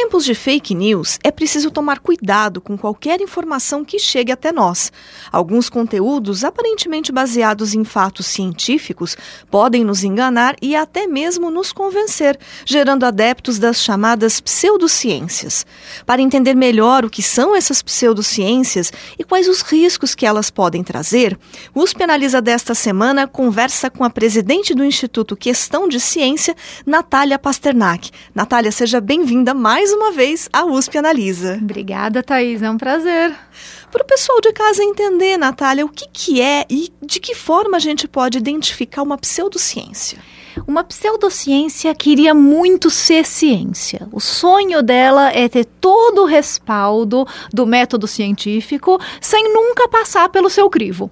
Tempos de fake news, é preciso tomar cuidado com qualquer informação que chegue até nós. Alguns conteúdos, aparentemente baseados em fatos científicos, podem nos enganar e até mesmo nos convencer, gerando adeptos das chamadas pseudociências. Para entender melhor o que são essas pseudociências e quais os riscos que elas podem trazer, o USP Analisa desta semana conversa com a presidente do Instituto Questão de Ciência, Natália Pasternak. Natália, seja bem-vinda mais uma vez a USP Analisa. Obrigada, Thaís. É um prazer. Para o pessoal de casa entender, Natália, o que, que é e de que forma a gente pode identificar uma pseudociência? Uma pseudociência queria muito ser ciência. O sonho dela é ter todo o respaldo do método científico sem nunca passar pelo seu crivo.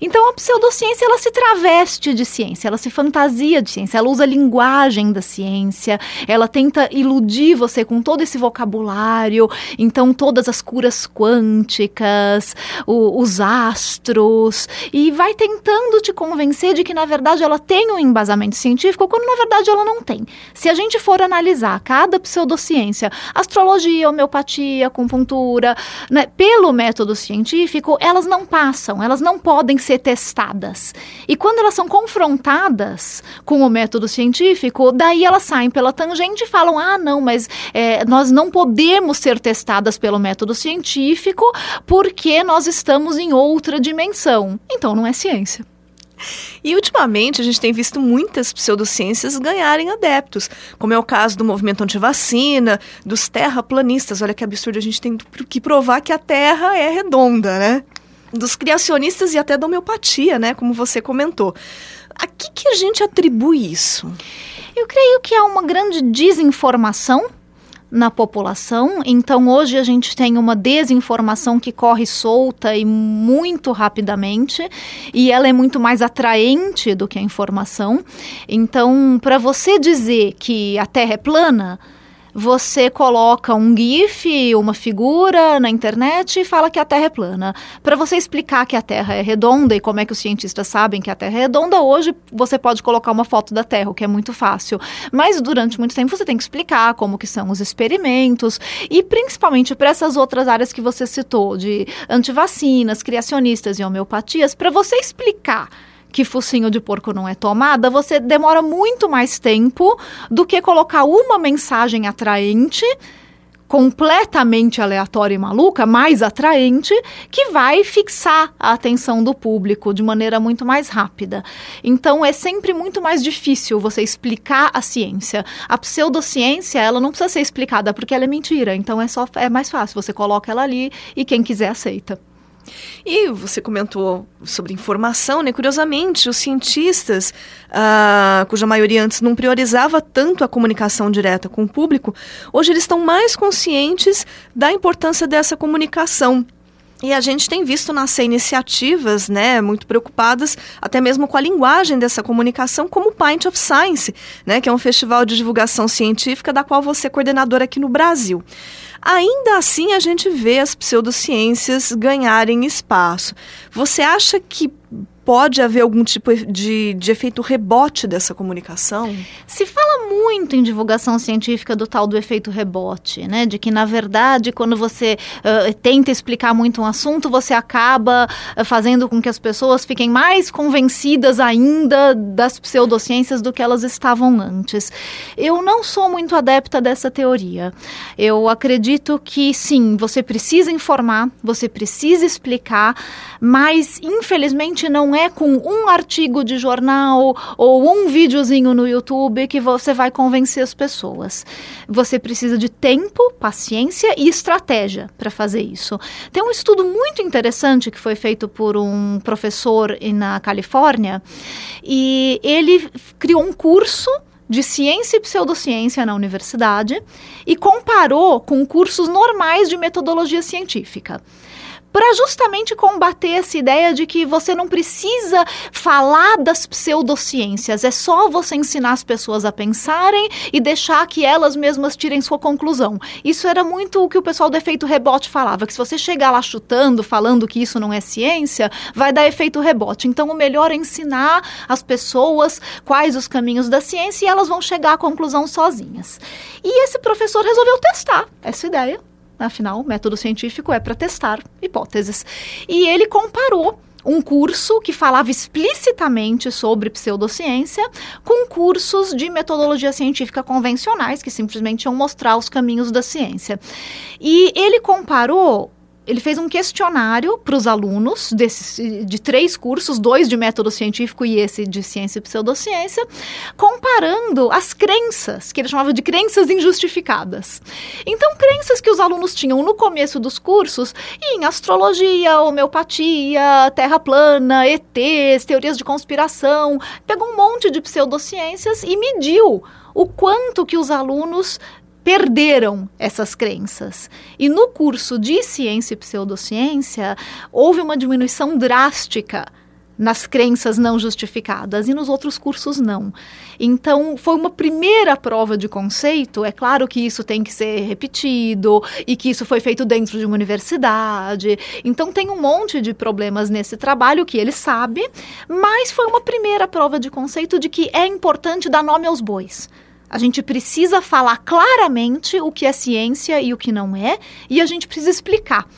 Então a pseudociência ela se traveste de ciência, ela se fantasia de ciência, ela usa a linguagem da ciência, ela tenta iludir você com todo esse vocabulário, então todas as curas quânticas, o, os astros, e vai tentando te convencer de que na verdade ela tem um embasamento científico, quando na verdade ela não tem. Se a gente for analisar cada pseudociência, astrologia, homeopatia, acupuntura, né, pelo método científico, elas não passam, elas não podem ser testadas. E quando elas são confrontadas com o método científico, daí elas saem pela tangente e falam: ah, não, mas é, nós não podemos ser testadas pelo método científico porque nós estamos em outra dimensão. Então não é ciência. E ultimamente a gente tem visto muitas pseudociências ganharem adeptos, como é o caso do movimento antivacina, dos terraplanistas. Olha que absurdo, a gente tem que provar que a Terra é redonda, né? Dos criacionistas e até da homeopatia, né? Como você comentou. A que, que a gente atribui isso? Eu creio que há uma grande desinformação na população. Então, hoje a gente tem uma desinformação que corre solta e muito rapidamente, e ela é muito mais atraente do que a informação. Então, para você dizer que a Terra é plana, você coloca um GIF, uma figura na internet e fala que a Terra é plana. Para você explicar que a Terra é redonda e como é que os cientistas sabem que a Terra é redonda, hoje você pode colocar uma foto da Terra, o que é muito fácil. Mas durante muito tempo você tem que explicar como que são os experimentos e principalmente para essas outras áreas que você citou, de antivacinas, criacionistas e homeopatias, para você explicar que focinho de porco não é tomada, você demora muito mais tempo do que colocar uma mensagem atraente completamente aleatória e maluca, mais atraente, que vai fixar a atenção do público de maneira muito mais rápida. Então é sempre muito mais difícil você explicar a ciência. A pseudociência, ela não precisa ser explicada porque ela é mentira, então é só é mais fácil, você coloca ela ali e quem quiser aceita. E você comentou sobre informação, né? Curiosamente, os cientistas, ah, cuja maioria antes não priorizava tanto a comunicação direta com o público, hoje eles estão mais conscientes da importância dessa comunicação. E a gente tem visto nascer iniciativas, né, muito preocupadas até mesmo com a linguagem dessa comunicação, como o Pint of Science, né, que é um festival de divulgação científica da qual você é coordenadora aqui no Brasil. Ainda assim, a gente vê as pseudociências ganharem espaço. Você acha que pode haver algum tipo de, de efeito rebote dessa comunicação? Se fala muito em divulgação científica do tal do efeito rebote, né? De que, na verdade, quando você uh, tenta explicar muito um assunto, você acaba uh, fazendo com que as pessoas fiquem mais convencidas ainda das pseudociências do que elas estavam antes. Eu não sou muito adepta dessa teoria. Eu acredito que, sim, você precisa informar, você precisa explicar, mas, infelizmente, não é é com um artigo de jornal ou um videozinho no YouTube que você vai convencer as pessoas. Você precisa de tempo, paciência e estratégia para fazer isso. Tem um estudo muito interessante que foi feito por um professor na Califórnia e ele criou um curso de ciência e pseudociência na universidade e comparou com cursos normais de metodologia científica para justamente combater essa ideia de que você não precisa falar das pseudociências, é só você ensinar as pessoas a pensarem e deixar que elas mesmas tirem sua conclusão. Isso era muito o que o pessoal do efeito rebote falava, que se você chegar lá chutando, falando que isso não é ciência, vai dar efeito rebote. Então o melhor é ensinar as pessoas quais os caminhos da ciência e elas vão chegar à conclusão sozinhas. E esse professor resolveu testar essa ideia Afinal, o método científico é para testar hipóteses. E ele comparou um curso que falava explicitamente sobre pseudociência com cursos de metodologia científica convencionais que simplesmente iam mostrar os caminhos da ciência. E ele comparou ele fez um questionário para os alunos desses, de três cursos, dois de método científico e esse de ciência e pseudociência, comparando as crenças, que ele chamava de crenças injustificadas. Então, crenças que os alunos tinham no começo dos cursos em astrologia, homeopatia, terra plana, ETs, teorias de conspiração, pegou um monte de pseudociências e mediu o quanto que os alunos perderam essas crenças. E no curso de ciência e pseudociência, houve uma diminuição drástica nas crenças não justificadas e nos outros cursos não. Então, foi uma primeira prova de conceito. É claro que isso tem que ser repetido e que isso foi feito dentro de uma universidade. Então, tem um monte de problemas nesse trabalho que ele sabe, mas foi uma primeira prova de conceito de que é importante dar nome aos bois. A gente precisa falar claramente o que é ciência e o que não é, e a gente precisa explicar.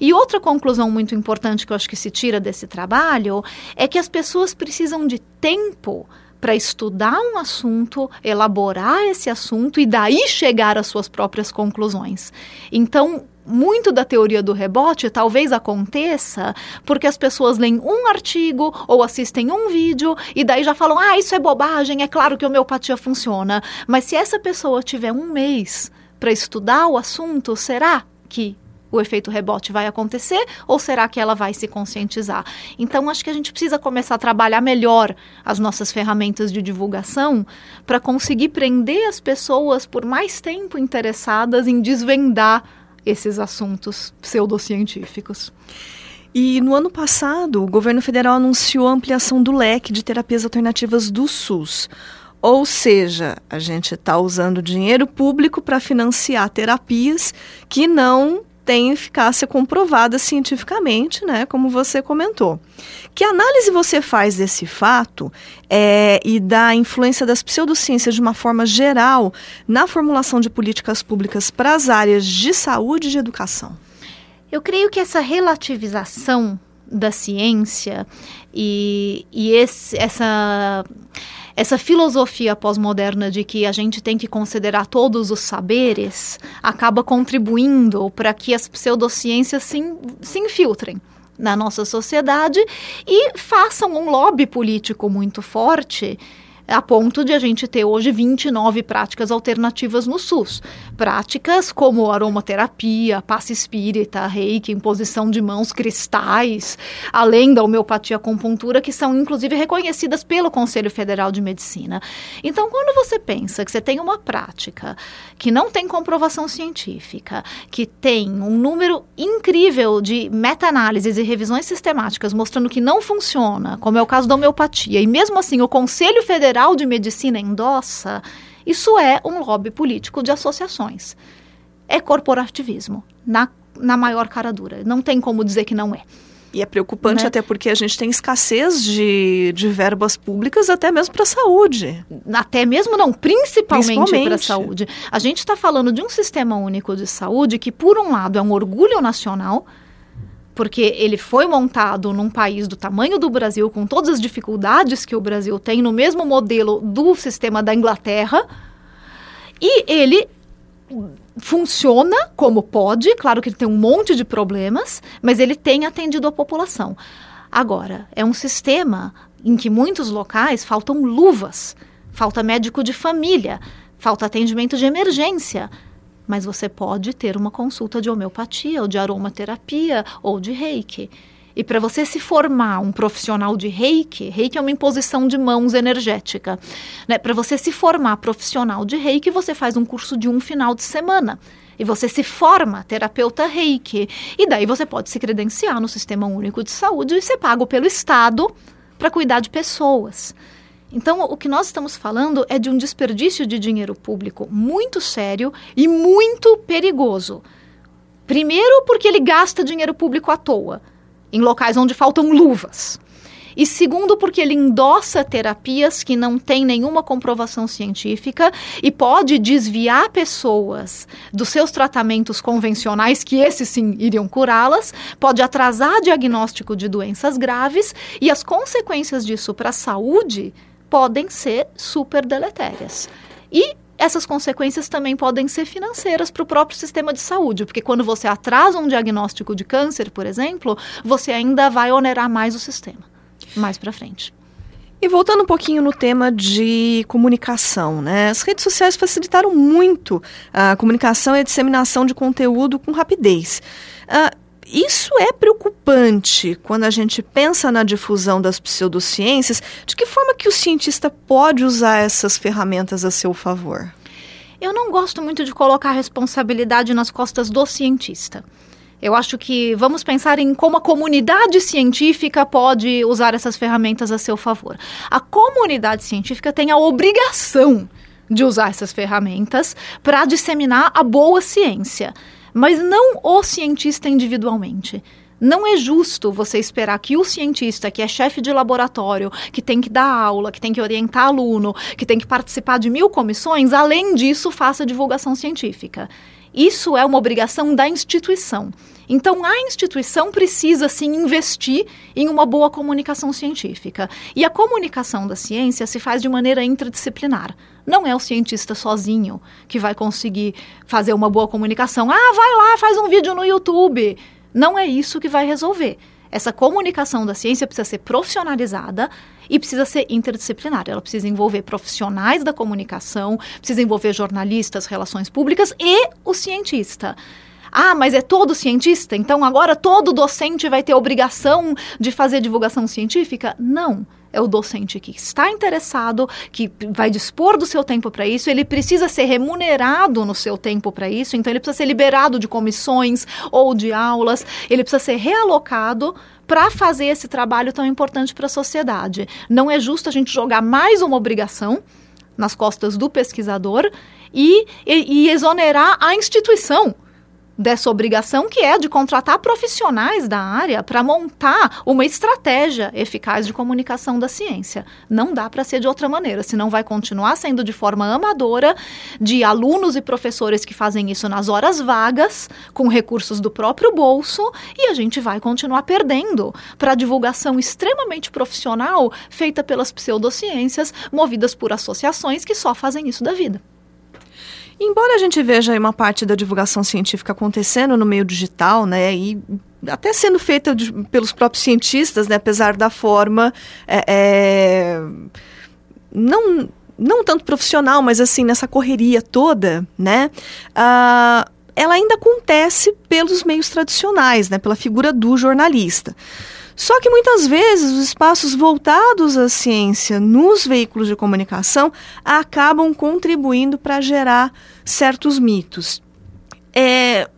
E outra conclusão muito importante que eu acho que se tira desse trabalho é que as pessoas precisam de tempo para estudar um assunto, elaborar esse assunto e daí chegar às suas próprias conclusões. Então, muito da teoria do rebote talvez aconteça porque as pessoas leem um artigo ou assistem um vídeo e daí já falam: ah, isso é bobagem, é claro que a homeopatia funciona. Mas se essa pessoa tiver um mês para estudar o assunto, será que o efeito rebote vai acontecer ou será que ela vai se conscientizar? Então, acho que a gente precisa começar a trabalhar melhor as nossas ferramentas de divulgação para conseguir prender as pessoas por mais tempo interessadas em desvendar esses assuntos pseudocientíficos. E no ano passado, o governo federal anunciou a ampliação do leque de terapias alternativas do SUS. Ou seja, a gente está usando dinheiro público para financiar terapias que não tem eficácia comprovada cientificamente, né, como você comentou. Que análise você faz desse fato é, e da influência das pseudociências de uma forma geral na formulação de políticas públicas para as áreas de saúde e de educação? Eu creio que essa relativização da ciência e, e esse, essa essa filosofia pós-moderna de que a gente tem que considerar todos os saberes acaba contribuindo para que as pseudociências se, se infiltrem na nossa sociedade e façam um lobby político muito forte a ponto de a gente ter hoje 29 práticas alternativas no SUS. Práticas como aromaterapia, passe espírita, reiki, imposição de mãos, cristais, além da homeopatia acupuntura, que são inclusive reconhecidas pelo Conselho Federal de Medicina. Então, quando você pensa que você tem uma prática que não tem comprovação científica, que tem um número incrível de meta-análises e revisões sistemáticas mostrando que não funciona, como é o caso da homeopatia, e mesmo assim o Conselho Federal Federal de Medicina endossa, isso é um lobby político de associações. É corporativismo, na, na maior cara dura. Não tem como dizer que não é. E é preocupante né? até porque a gente tem escassez de, de verbas públicas até mesmo para a saúde. Até mesmo não, principalmente para a saúde. A gente está falando de um sistema único de saúde que, por um lado, é um orgulho nacional, porque ele foi montado num país do tamanho do Brasil, com todas as dificuldades que o Brasil tem, no mesmo modelo do sistema da Inglaterra, e ele funciona como pode, claro que ele tem um monte de problemas, mas ele tem atendido a população. Agora, é um sistema em que muitos locais faltam luvas, falta médico de família, falta atendimento de emergência, mas você pode ter uma consulta de homeopatia, ou de aromaterapia, ou de reiki. E para você se formar um profissional de reiki, reiki é uma imposição de mãos energética. Né? Para você se formar profissional de reiki, você faz um curso de um final de semana E você se forma terapeuta reiki. E daí você pode se credenciar no Sistema Único de Saúde e ser pago pelo Estado para cuidar de pessoas. Então, o que nós estamos falando é de um desperdício de dinheiro público muito sério e muito perigoso. Primeiro, porque ele gasta dinheiro público à toa, em locais onde faltam luvas. E segundo, porque ele endossa terapias que não têm nenhuma comprovação científica e pode desviar pessoas dos seus tratamentos convencionais, que esses sim iriam curá-las, pode atrasar diagnóstico de doenças graves e as consequências disso para a saúde podem ser super deletérias. E essas consequências também podem ser financeiras para o próprio sistema de saúde, porque quando você atrasa um diagnóstico de câncer, por exemplo, você ainda vai onerar mais o sistema mais para frente. E voltando um pouquinho no tema de comunicação, né? As redes sociais facilitaram muito a comunicação e a disseminação de conteúdo com rapidez. Uh, isso é preocupante quando a gente pensa na difusão das pseudociências. De que forma que o cientista pode usar essas ferramentas a seu favor? Eu não gosto muito de colocar a responsabilidade nas costas do cientista. Eu acho que vamos pensar em como a comunidade científica pode usar essas ferramentas a seu favor. A comunidade científica tem a obrigação de usar essas ferramentas para disseminar a boa ciência, mas não o cientista individualmente. Não é justo você esperar que o cientista, que é chefe de laboratório, que tem que dar aula, que tem que orientar aluno, que tem que participar de mil comissões, além disso, faça divulgação científica. Isso é uma obrigação da instituição. Então, a instituição precisa, sim, investir em uma boa comunicação científica. E a comunicação da ciência se faz de maneira interdisciplinar. Não é o cientista sozinho que vai conseguir fazer uma boa comunicação. Ah, vai lá, faz um vídeo no YouTube. Não é isso que vai resolver. Essa comunicação da ciência precisa ser profissionalizada e precisa ser interdisciplinar. Ela precisa envolver profissionais da comunicação, precisa envolver jornalistas, relações públicas e o cientista. Ah, mas é todo cientista? Então agora todo docente vai ter obrigação de fazer divulgação científica? Não é o docente que está interessado, que vai dispor do seu tempo para isso, ele precisa ser remunerado no seu tempo para isso, então ele precisa ser liberado de comissões ou de aulas, ele precisa ser realocado para fazer esse trabalho tão importante para a sociedade. Não é justo a gente jogar mais uma obrigação nas costas do pesquisador e, e, e exonerar a instituição dessa obrigação, que é de contratar profissionais da área para montar uma estratégia eficaz de comunicação da ciência. Não dá para ser de outra maneira, senão vai continuar sendo de forma amadora, de alunos e professores que fazem isso nas horas vagas, com recursos do próprio bolso, e a gente vai continuar perdendo para a divulgação extremamente profissional feita pelas pseudociências, movidas por associações que só fazem isso da vida. Embora a gente veja uma parte da divulgação científica acontecendo no meio digital, né, e até sendo feita de, pelos próprios cientistas, né, apesar da forma é, é, não não tanto profissional, mas assim nessa correria toda, né, uh, ela ainda acontece pelos meios tradicionais, né, pela figura do jornalista. Só que muitas vezes os espaços voltados à ciência nos veículos de comunicação acabam contribuindo para gerar certos mitos. É,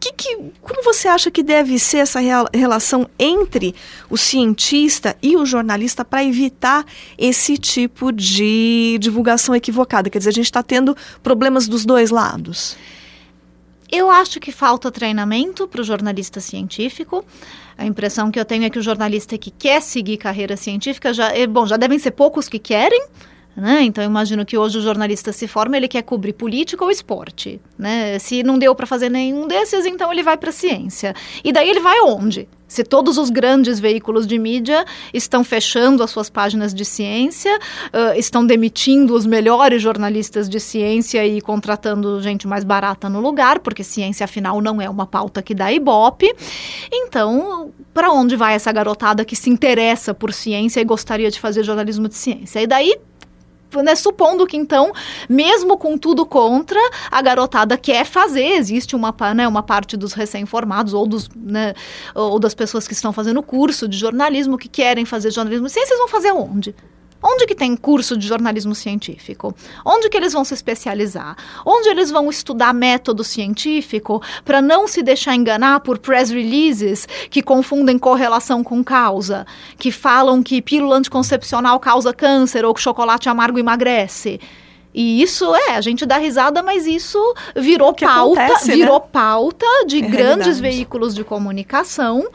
que, que, como você acha que deve ser essa relação entre o cientista e o jornalista para evitar esse tipo de divulgação equivocada? Quer dizer, a gente está tendo problemas dos dois lados. Eu acho que falta treinamento para o jornalista científico. A impressão que eu tenho é que o jornalista que quer seguir carreira científica já, é, bom, já devem ser poucos que querem, né? Então, imagino que hoje o jornalista se forma, ele quer cobrir política ou esporte. Né? Se não deu para fazer nenhum desses, então ele vai para ciência. E daí ele vai onde? Se todos os grandes veículos de mídia estão fechando as suas páginas de ciência, uh, estão demitindo os melhores jornalistas de ciência e contratando gente mais barata no lugar, porque ciência, afinal, não é uma pauta que dá ibope. Então, para onde vai essa garotada que se interessa por ciência e gostaria de fazer jornalismo de ciência? E daí né, supondo que então, mesmo com tudo contra, a garotada quer fazer, existe uma, né, uma parte dos recém-formados ou, dos, né, ou das pessoas que estão fazendo curso de jornalismo que querem fazer jornalismo. Ciências vão fazer onde? Onde que tem curso de jornalismo científico? Onde que eles vão se especializar? Onde eles vão estudar método científico para não se deixar enganar por press releases que confundem correlação com causa, que falam que pílula anticoncepcional causa câncer ou que chocolate amargo emagrece? E isso é, a gente dá risada, mas isso virou pauta, acontece, né? virou né? pauta de é grandes realidade. veículos de comunicação,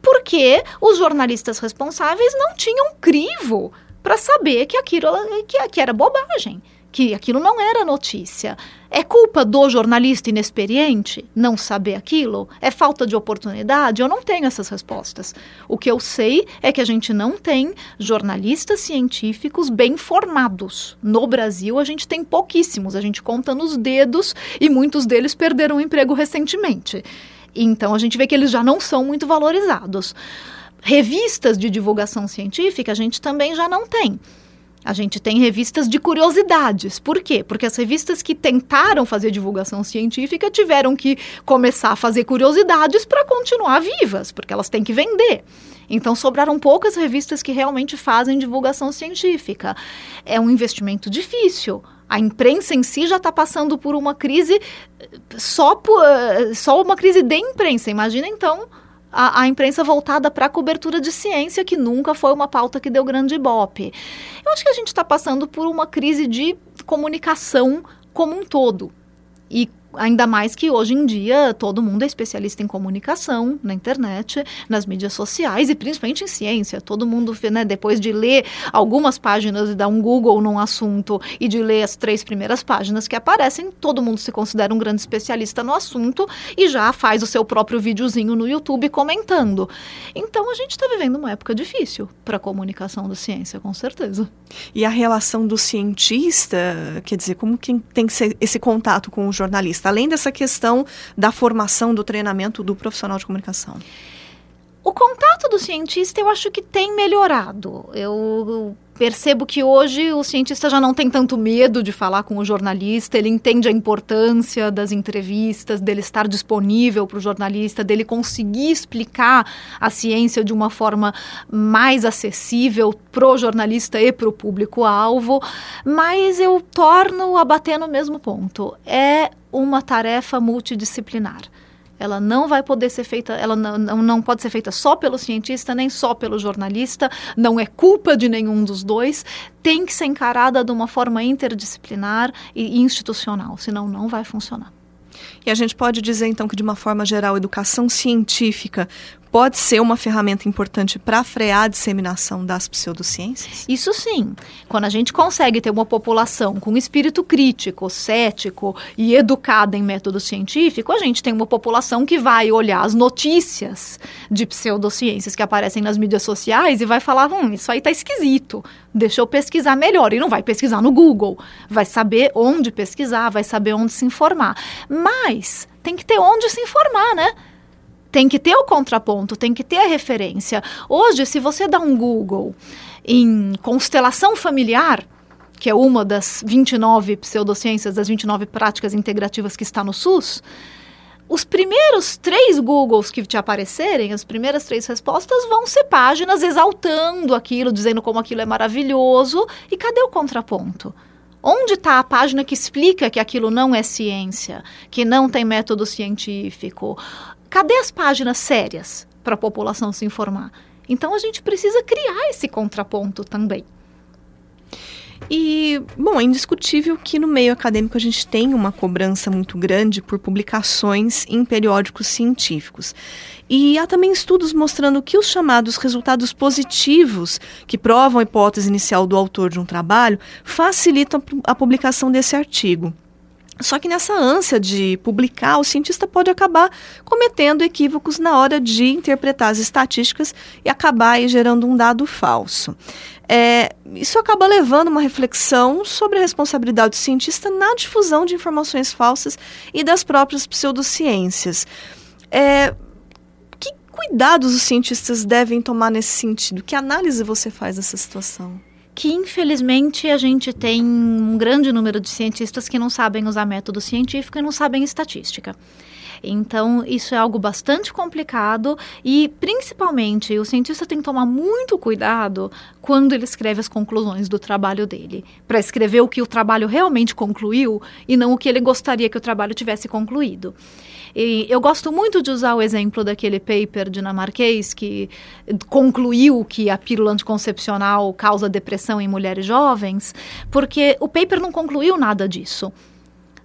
porque os jornalistas responsáveis não tinham crivo para saber que aquilo que, que era bobagem, que aquilo não era notícia. É culpa do jornalista inexperiente não saber aquilo? É falta de oportunidade? Eu não tenho essas respostas. O que eu sei é que a gente não tem jornalistas científicos bem formados. No Brasil, a gente tem pouquíssimos, a gente conta nos dedos e muitos deles perderam o emprego recentemente. Então a gente vê que eles já não são muito valorizados. Revistas de divulgação científica a gente também já não tem. A gente tem revistas de curiosidades. Por quê? Porque as revistas que tentaram fazer divulgação científica tiveram que começar a fazer curiosidades para continuar vivas, porque elas têm que vender. Então sobraram poucas revistas que realmente fazem divulgação científica. É um investimento difícil. A imprensa em si já está passando por uma crise só, só uma crise de imprensa. Imagina então a, a imprensa voltada para a cobertura de ciência, que nunca foi uma pauta que deu grande ibope. Eu acho que a gente está passando por uma crise de comunicação como um todo. E Ainda mais que hoje em dia todo mundo é especialista em comunicação, na internet, nas mídias sociais e principalmente em ciência. Todo mundo, né, depois de ler algumas páginas e dar um Google num assunto e de ler as três primeiras páginas que aparecem, todo mundo se considera um grande especialista no assunto e já faz o seu próprio videozinho no YouTube comentando. Então a gente está vivendo uma época difícil para a comunicação da ciência, com certeza. E a relação do cientista, quer dizer, como que tem que ser esse contato com o jornalista? Além dessa questão da formação, do treinamento do profissional de comunicação? O contato do cientista eu acho que tem melhorado. Eu percebo que hoje o cientista já não tem tanto medo de falar com o jornalista, ele entende a importância das entrevistas, dele estar disponível para o jornalista, dele conseguir explicar a ciência de uma forma mais acessível para o jornalista e para o público-alvo. Mas eu torno a bater no mesmo ponto. É uma tarefa multidisciplinar. Ela não vai poder ser feita, ela não, não pode ser feita só pelo cientista, nem só pelo jornalista, não é culpa de nenhum dos dois, tem que ser encarada de uma forma interdisciplinar e institucional, senão não vai funcionar. E a gente pode dizer então que de uma forma geral, educação científica pode ser uma ferramenta importante para frear a disseminação das pseudociências? Isso sim. Quando a gente consegue ter uma população com espírito crítico, cético e educada em método científico, a gente tem uma população que vai olhar as notícias de pseudociências que aparecem nas mídias sociais e vai falar: hum, isso aí tá esquisito, deixa eu pesquisar melhor. E não vai pesquisar no Google, vai saber onde pesquisar, vai saber onde se informar. Mas tem que ter onde se informar, né? Tem que ter o contraponto, tem que ter a referência. Hoje, se você dá um Google em constelação familiar, que é uma das 29 pseudociências, das 29 práticas integrativas que está no SUS, os primeiros três Googles que te aparecerem, as primeiras três respostas vão ser páginas exaltando aquilo, dizendo como aquilo é maravilhoso. E cadê o contraponto? Onde está a página que explica que aquilo não é ciência, que não tem método científico? Cadê as páginas sérias para a população se informar? Então a gente precisa criar esse contraponto também. E, bom, é indiscutível que no meio acadêmico a gente tem uma cobrança muito grande por publicações em periódicos científicos. E há também estudos mostrando que os chamados resultados positivos, que provam a hipótese inicial do autor de um trabalho, facilitam a publicação desse artigo. Só que nessa ânsia de publicar, o cientista pode acabar cometendo equívocos na hora de interpretar as estatísticas e acabar gerando um dado falso. É, isso acaba levando uma reflexão sobre a responsabilidade do cientista na difusão de informações falsas e das próprias pseudociências. É, que cuidados os cientistas devem tomar nesse sentido? Que análise você faz dessa situação? Que infelizmente a gente tem um grande número de cientistas que não sabem usar método científico e não sabem estatística. Então, isso é algo bastante complicado e, principalmente, o cientista tem que tomar muito cuidado quando ele escreve as conclusões do trabalho dele, para escrever o que o trabalho realmente concluiu e não o que ele gostaria que o trabalho tivesse concluído. E eu gosto muito de usar o exemplo daquele paper dinamarquês que concluiu que a pílula anticoncepcional causa depressão em mulheres jovens, porque o paper não concluiu nada disso.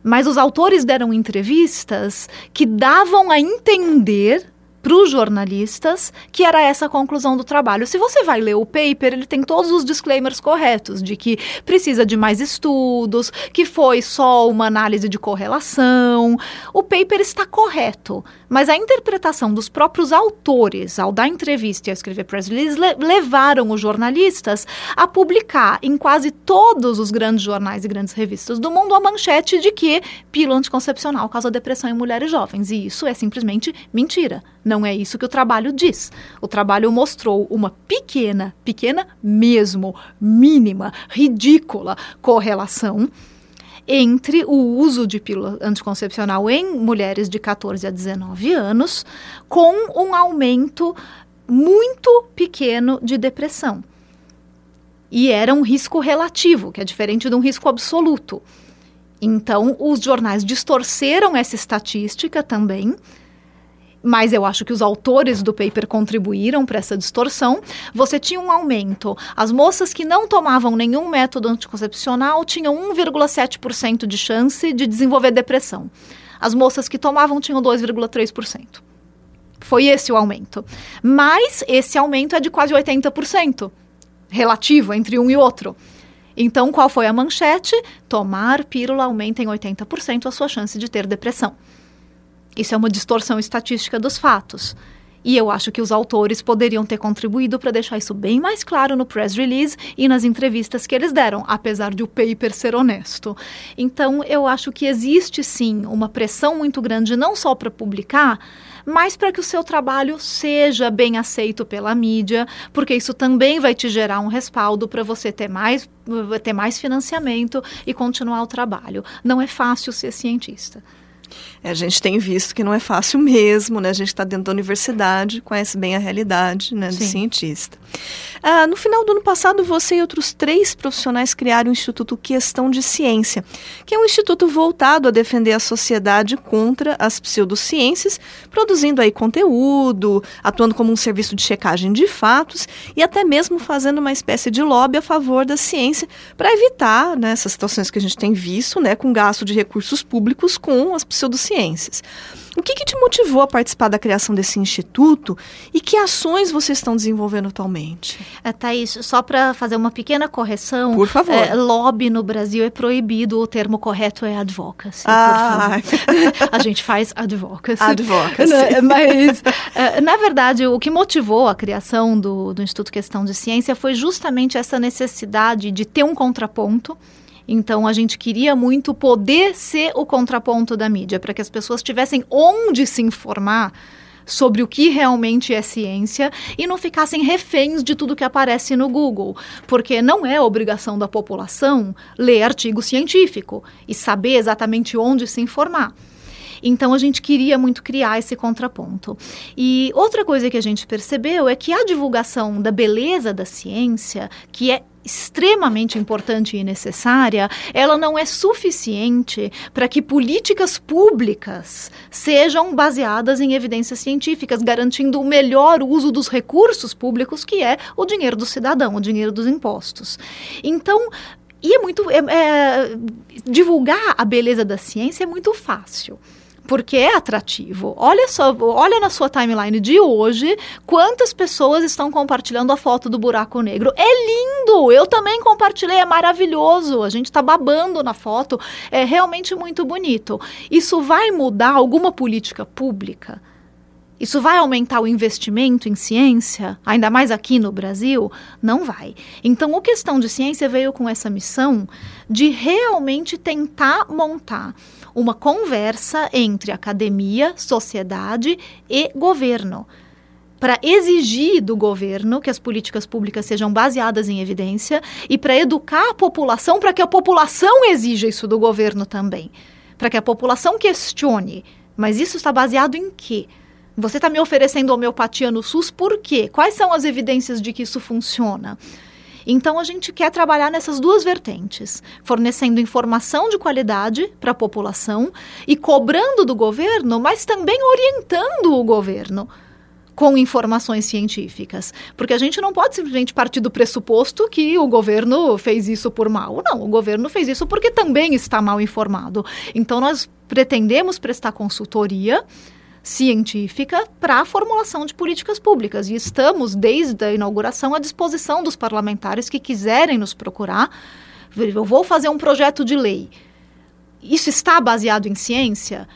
Mas os autores deram entrevistas que davam a entender para os jornalistas que era essa a conclusão do trabalho. Se você vai ler o paper, ele tem todos os disclaimers corretos de que precisa de mais estudos, que foi só uma análise de correlação. O paper está correto, mas a interpretação dos próprios autores ao dar entrevista e a escrever press release le levaram os jornalistas a publicar em quase todos os grandes jornais e grandes revistas do mundo a manchete de que pílula anticoncepcional causa depressão em mulheres jovens. E isso é simplesmente mentira. Não é isso que o trabalho diz. O trabalho mostrou uma pequena, pequena mesmo, mínima, ridícula correlação entre o uso de pílula anticoncepcional em mulheres de 14 a 19 anos com um aumento muito pequeno de depressão. E era um risco relativo, que é diferente de um risco absoluto. Então, os jornais distorceram essa estatística também mas eu acho que os autores do paper contribuíram para essa distorção. Você tinha um aumento. As moças que não tomavam nenhum método anticoncepcional tinham 1,7% de chance de desenvolver depressão. As moças que tomavam tinham 2,3%. Foi esse o aumento. Mas esse aumento é de quase 80%, relativo entre um e outro. Então, qual foi a manchete? Tomar pílula aumenta em 80% a sua chance de ter depressão. Isso é uma distorção estatística dos fatos. E eu acho que os autores poderiam ter contribuído para deixar isso bem mais claro no press release e nas entrevistas que eles deram, apesar de o paper ser honesto. Então, eu acho que existe sim uma pressão muito grande, não só para publicar, mas para que o seu trabalho seja bem aceito pela mídia, porque isso também vai te gerar um respaldo para você ter mais, ter mais financiamento e continuar o trabalho. Não é fácil ser cientista. É, a gente tem visto que não é fácil mesmo, né? A gente está dentro da universidade, conhece bem a realidade né, do Sim. cientista. Ah, no final do ano passado, você e outros três profissionais criaram o Instituto Questão de Ciência, que é um instituto voltado a defender a sociedade contra as pseudociências, produzindo aí conteúdo, atuando como um serviço de checagem de fatos e até mesmo fazendo uma espécie de lobby a favor da ciência para evitar né, essas situações que a gente tem visto, né, com gasto de recursos públicos com as pseudociências. O que, que, te motivou a participar da criação desse instituto e que ações vocês estão desenvolvendo atualmente? É, Thaís, só para fazer uma pequena correção. Por favor. É, lobby no Brasil é proibido, o termo correto é advocacy. Ah. a gente faz advocacy. Advocacy. Né, mas, é, na verdade, o que motivou a criação do, do Instituto Questão de Ciência foi justamente essa necessidade de ter um contraponto então a gente queria muito poder ser o contraponto da mídia, para que as pessoas tivessem onde se informar sobre o que realmente é ciência e não ficassem reféns de tudo que aparece no Google, porque não é obrigação da população ler artigo científico e saber exatamente onde se informar. Então a gente queria muito criar esse contraponto. E outra coisa que a gente percebeu é que a divulgação da beleza da ciência, que é extremamente importante e necessária, ela não é suficiente para que políticas públicas sejam baseadas em evidências científicas, garantindo o melhor uso dos recursos públicos, que é o dinheiro do cidadão, o dinheiro dos impostos. Então, e é muito. É, é, divulgar a beleza da ciência é muito fácil porque é atrativo. Olha só, olha na sua timeline de hoje quantas pessoas estão compartilhando a foto do buraco negro. É lindo! Eu também compartilhei, é maravilhoso. A gente está babando na foto, é realmente muito bonito. Isso vai mudar alguma política pública? Isso vai aumentar o investimento em ciência, ainda mais aqui no Brasil? Não vai. Então, o Questão de Ciência veio com essa missão de realmente tentar montar uma conversa entre academia, sociedade e governo para exigir do governo que as políticas públicas sejam baseadas em evidência e para educar a população para que a população exija isso do governo também, para que a população questione Mas isso está baseado em quê? Você está me oferecendo homeopatia no SUS por quê? Quais são as evidências de que isso funciona? Então a gente quer trabalhar nessas duas vertentes, fornecendo informação de qualidade para a população e cobrando do governo, mas também orientando o governo com informações científicas. Porque a gente não pode simplesmente partir do pressuposto que o governo fez isso por mal. Não, o governo fez isso porque também está mal informado. Então nós pretendemos prestar consultoria científica para a formulação de políticas públicas. E estamos, desde a inauguração, à disposição dos parlamentares que quiserem nos procurar. Eu vou fazer um projeto de lei. Isso está baseado em ciência?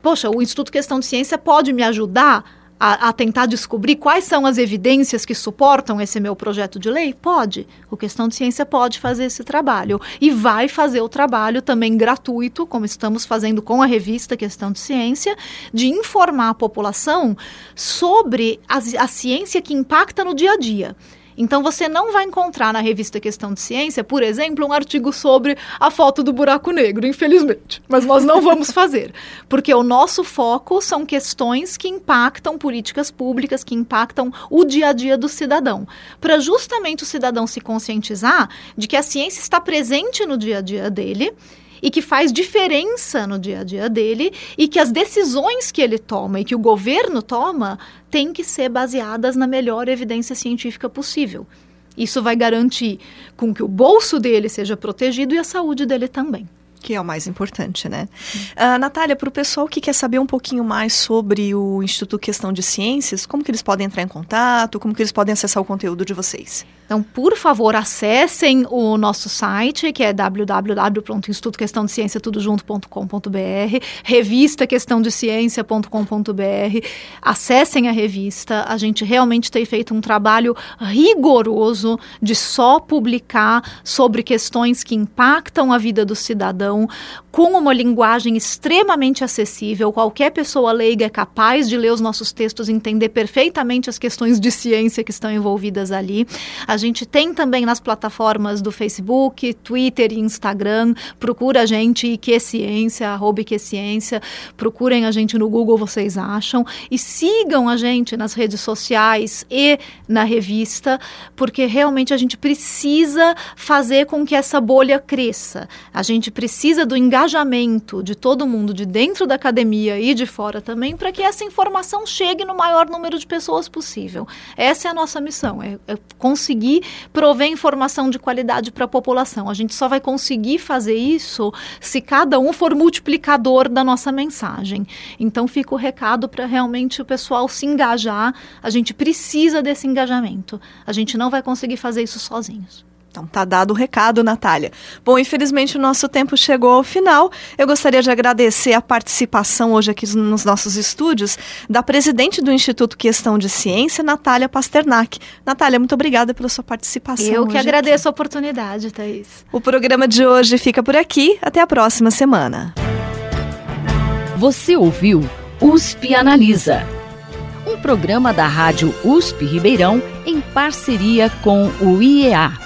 Poxa, o Instituto Questão de Ciência pode me ajudar a, a, tentar descobrir quais são as evidências que suportam esse meu projeto de lei? Pode. O Questão de Ciência pode fazer esse trabalho. E vai fazer o trabalho também gratuito, como estamos fazendo com a revista Questão de Ciência, de informar a população sobre a, a ciência que impacta no dia a dia. Então você não vai encontrar na revista Questão de Ciência, por exemplo, um artigo sobre a foto do buraco negro, infelizmente. Mas nós não vamos fazer, porque o nosso foco são questões que impactam políticas públicas, que impactam o dia a dia do cidadão, para justamente o cidadão se conscientizar de que a ciência está presente no dia a dia dele e que faz diferença no dia a dia dele e que as decisões que ele toma e que o governo toma têm que ser baseadas na melhor evidência científica possível. Isso vai garantir com que o bolso dele seja protegido e a saúde dele também que é o mais importante, né? Uh, Natália, para o pessoal que quer saber um pouquinho mais sobre o Instituto Questão de Ciências, como que eles podem entrar em contato, como que eles podem acessar o conteúdo de vocês? Então, por favor, acessem o nosso site, que é www.institutoquestãodecienciatudojunto.com.br, revista questãodeciencia.com.br. Acessem a revista. A gente realmente tem feito um trabalho rigoroso de só publicar sobre questões que impactam a vida do cidadão, com uma linguagem extremamente acessível. Qualquer pessoa leiga é capaz de ler os nossos textos e entender perfeitamente as questões de ciência que estão envolvidas ali. A a gente tem também nas plataformas do Facebook, Twitter e Instagram. Procura a gente, IQCiência, arroba IQCiência. Procurem a gente no Google, vocês acham. E sigam a gente nas redes sociais e na revista, porque realmente a gente precisa fazer com que essa bolha cresça. A gente precisa do engajamento de todo mundo, de dentro da academia e de fora também, para que essa informação chegue no maior número de pessoas possível. Essa é a nossa missão, é, é conseguir conseguir prover informação de qualidade para a população. A gente só vai conseguir fazer isso se cada um for multiplicador da nossa mensagem. Então fica o recado para realmente o pessoal se engajar. A gente precisa desse engajamento. A gente não vai conseguir fazer isso sozinhos. Então tá dado o recado, Natália. Bom, infelizmente o nosso tempo chegou ao final. Eu gostaria de agradecer a participação hoje aqui nos nossos estúdios da presidente do Instituto Questão de Ciência, Natália Pasternak. Natália, muito obrigada pela sua participação. Eu que agradeço aqui. a oportunidade, Thaís. O programa de hoje fica por aqui. Até a próxima semana. Você ouviu USP Analisa. Um programa da Rádio USP Ribeirão em parceria com o IEA